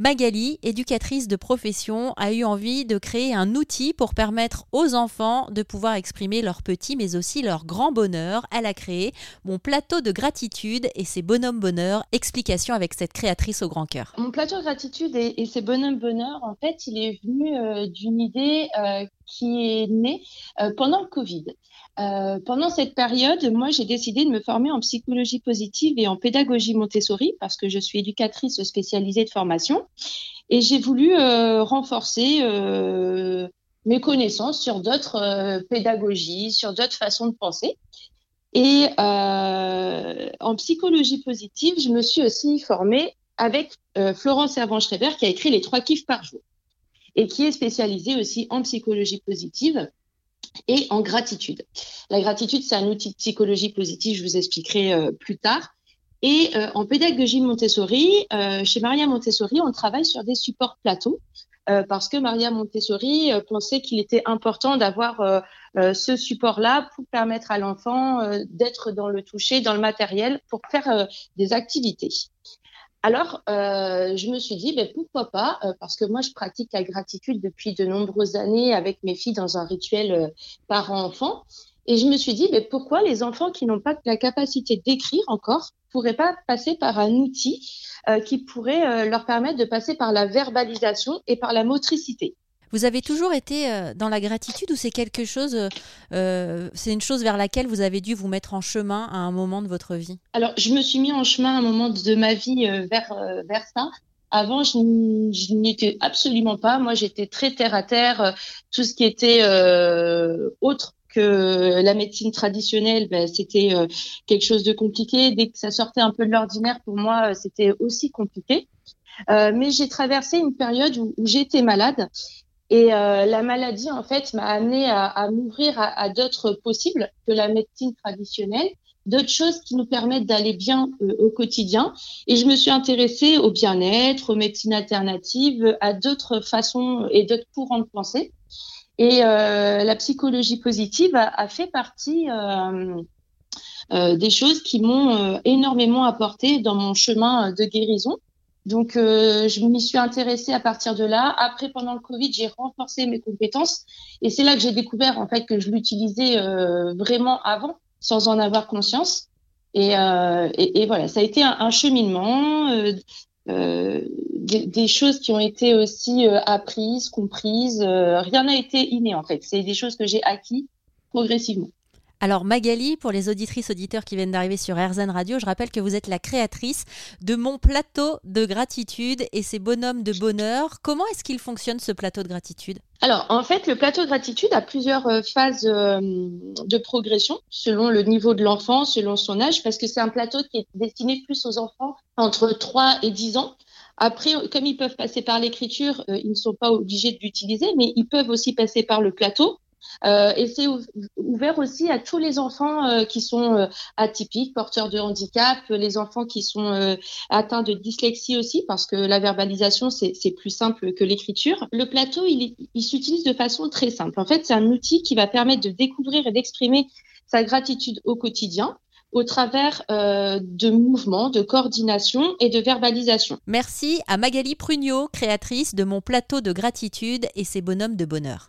Magali, éducatrice de profession, a eu envie de créer un outil pour permettre aux enfants de pouvoir exprimer leur petit mais aussi leur grand bonheur. Elle a créé Mon plateau de gratitude et ses bonhommes bonheur. Explication avec cette créatrice au grand cœur. Mon plateau de gratitude et, ses bonhommes bonheur, en fait, il est venu euh, d'une idée euh, qui est née euh, pendant le Covid. Euh, pendant cette période, moi, j'ai décidé de me former en psychologie positive et en pédagogie Montessori parce que je suis éducatrice spécialisée de formation et j'ai voulu euh, renforcer euh, mes connaissances sur d'autres pédagogies, sur d'autres façons de penser. Et en psychologie positive, je me suis aussi formée avec Florence Servan-Schreiber qui a écrit Les trois kiffs par jour et qui est spécialisée aussi en psychologie positive et en gratitude. La gratitude, c'est un outil de psychologie positive, je vous expliquerai euh, plus tard. Et euh, en pédagogie Montessori, euh, chez Maria Montessori, on travaille sur des supports plateaux parce que Maria Montessori pensait qu'il était important d'avoir ce support-là pour permettre à l'enfant d'être dans le toucher, dans le matériel, pour faire des activités. Alors, euh, je me suis dit, ben, pourquoi pas, euh, parce que moi, je pratique la gratitude depuis de nombreuses années avec mes filles dans un rituel euh, parent-enfant. Et je me suis dit, ben, pourquoi les enfants qui n'ont pas la capacité d'écrire encore pourraient pas passer par un outil qui pourrait leur permettre de passer par la verbalisation et par la motricité? Vous avez toujours été euh, dans la gratitude ou c'est quelque chose, euh, euh, c'est une chose vers laquelle vous avez dû vous mettre en chemin à un moment de votre vie? Alors, je me suis mis en chemin à un moment de ma vie vers, vers ça. Avant, je n'y étais absolument pas. Moi, j'étais très terre à terre. Tout ce qui était autre que la médecine traditionnelle, ben, c'était quelque chose de compliqué. Dès que ça sortait un peu de l'ordinaire, pour moi, c'était aussi compliqué. mais j'ai traversé une période où j'étais malade et euh, la maladie, en fait, m'a amené à, à m'ouvrir à, d'autres possibles que la médecine traditionnelle, d'autres choses qui nous permettent d'aller bien euh, au quotidien. Et je me suis intéressée au bien-être, aux médecines alternatives, à d'autres façons et d'autres courants de pensée. Et euh, la psychologie positive a, a fait partie euh, euh, des choses qui m'ont énormément apporté dans mon chemin de guérison. Donc, euh, je m'y suis intéressée à partir de là. Après, pendant le Covid, j'ai renforcé mes compétences. Et c'est là que j'ai découvert, en fait, que je l'utilisais euh, vraiment avant, sans en avoir conscience. Et, euh, et, voilà, ça a été un, cheminement, euh, euh, des, des, choses qui ont été aussi apprises, comprises. rien n'a été inné, en fait. C'est des choses que j'ai acquis progressivement. Alors Magali, pour les auditrices auditeurs qui viennent d'arriver sur RZN Radio, je rappelle que vous êtes la créatrice de mon plateau de gratitude et ces bonhommes de bonheur. Comment est-ce qu'il fonctionne ce plateau de gratitude? Alors, en fait, le plateau de gratitude a plusieurs euh, phases euh, de progression selon le niveau de l'enfant, selon son âge, parce que c'est un plateau qui est destiné plus aux enfants entre 3 et 10 ans. Après, comme ils peuvent passer par l'écriture, euh, ils ne sont pas obligés de l'utiliser, mais ils peuvent aussi passer par le plateau. Euh, et c'est ouvert aussi à tous les enfants euh, qui sont euh, atypiques, porteurs de handicap, les enfants qui sont atteints de dyslexie aussi, parce que la verbalisation, c'est plus simple que l'écriture. Le plateau, il, il s'utilise de façon très simple. En fait, c'est un outil qui va permettre de découvrir et d'exprimer sa gratitude au quotidien au travers de mouvements, de coordination et de verbalisation. Merci à Magali Prugnot, créatrice de mon plateau de gratitude et ses bonhommes de bonheur.